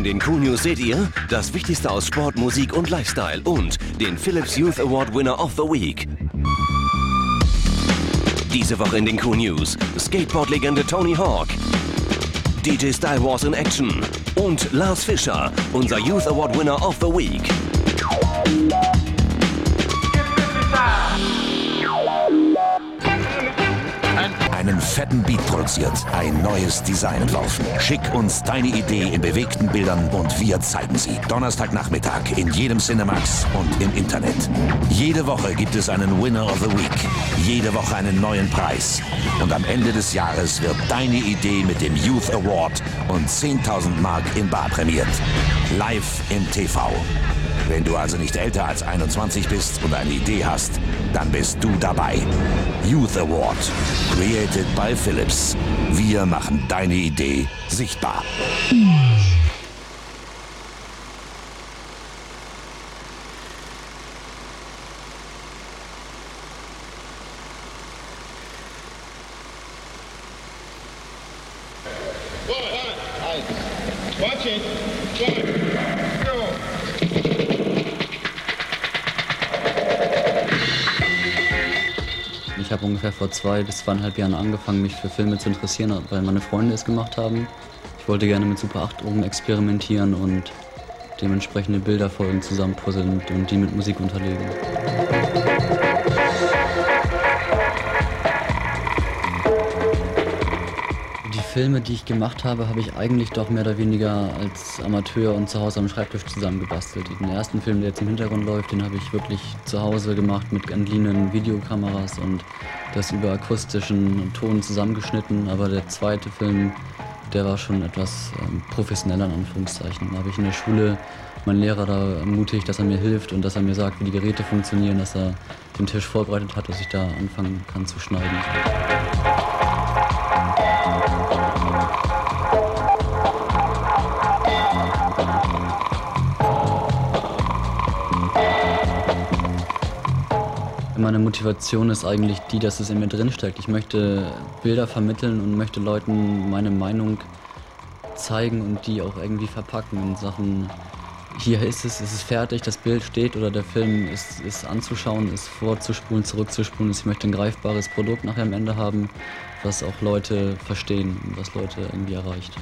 News seht ihr das Wichtigste aus Sport, Musik und Lifestyle und den Philips Youth Award Winner of the Week. Diese Woche in den Q-News Skateboard-Legende Tony Hawk, DJ Style Wars in Action und Lars Fischer, unser Youth Award Winner of the Week. Einen fetten Beat produziert, ein neues Design entworfen. Schick uns deine Idee in bewegten Bildern und wir zeigen sie. Donnerstagnachmittag in jedem Cinemax und im Internet. Jede Woche gibt es einen Winner of the Week. Jede Woche einen neuen Preis. Und am Ende des Jahres wird deine Idee mit dem Youth Award und 10.000 Mark in Bar prämiert. Live im TV. Wenn du also nicht älter als 21 bist und eine Idee hast, dann bist du dabei. Youth Award. Created by Philips. Wir machen deine Idee sichtbar. Watch it. Go. Habe ungefähr vor zwei bis zweieinhalb Jahren angefangen, mich für Filme zu interessieren, weil meine Freunde es gemacht haben. Ich wollte gerne mit Super 8 Drogen experimentieren und dementsprechende Bilderfolgen zusammenpuzzeln und die mit Musik unterlegen. Filme, die ich gemacht habe, habe ich eigentlich doch mehr oder weniger als Amateur und zu Hause am Schreibtisch zusammengebastelt. Den ersten Film, der jetzt im Hintergrund läuft, den habe ich wirklich zu Hause gemacht mit entliehenen Videokameras und das über akustischen Ton zusammengeschnitten. Aber der zweite Film, der war schon etwas ähm, professioneller in Anführungszeichen. Da habe ich in der Schule meinen Lehrer da ermutigt, dass er mir hilft und dass er mir sagt, wie die Geräte funktionieren, dass er den Tisch vorbereitet hat, dass ich da anfangen kann zu schneiden. Meine Motivation ist eigentlich die, dass es in mir drin steckt. Ich möchte Bilder vermitteln und möchte Leuten meine Meinung zeigen und die auch irgendwie verpacken in Sachen, hier ist es, es ist fertig, das Bild steht oder der Film ist, ist anzuschauen, ist vorzuspulen, zurückzuspulen. Ich möchte ein greifbares Produkt nachher am Ende haben, was auch Leute verstehen und was Leute irgendwie erreicht.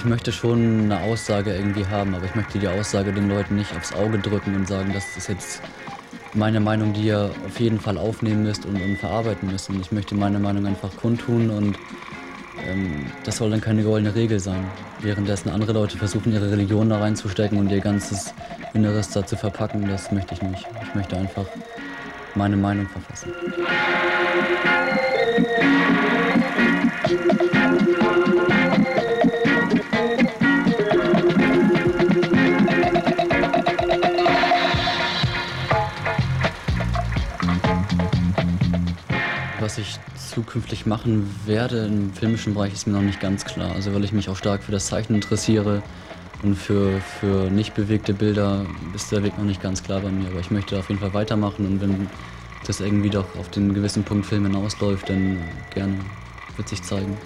Ich möchte schon eine Aussage irgendwie haben, aber ich möchte die Aussage den Leuten nicht aufs Auge drücken und sagen, das ist jetzt meine Meinung, die ihr auf jeden Fall aufnehmen müsst und, und verarbeiten müsst. Und ich möchte meine Meinung einfach kundtun und ähm, das soll dann keine goldene Regel sein. Währenddessen andere Leute versuchen, ihre Religion da reinzustecken und ihr ganzes Inneres da zu verpacken, das möchte ich nicht. Ich möchte einfach meine Meinung verfassen. Was ich zukünftig machen werde im filmischen Bereich ist mir noch nicht ganz klar. Also weil ich mich auch stark für das Zeichnen interessiere und für, für nicht bewegte Bilder ist der Weg noch nicht ganz klar bei mir. Aber ich möchte auf jeden Fall weitermachen und wenn das irgendwie doch auf den gewissen Punkt Film hinausläuft, dann gerne wird sich zeigen.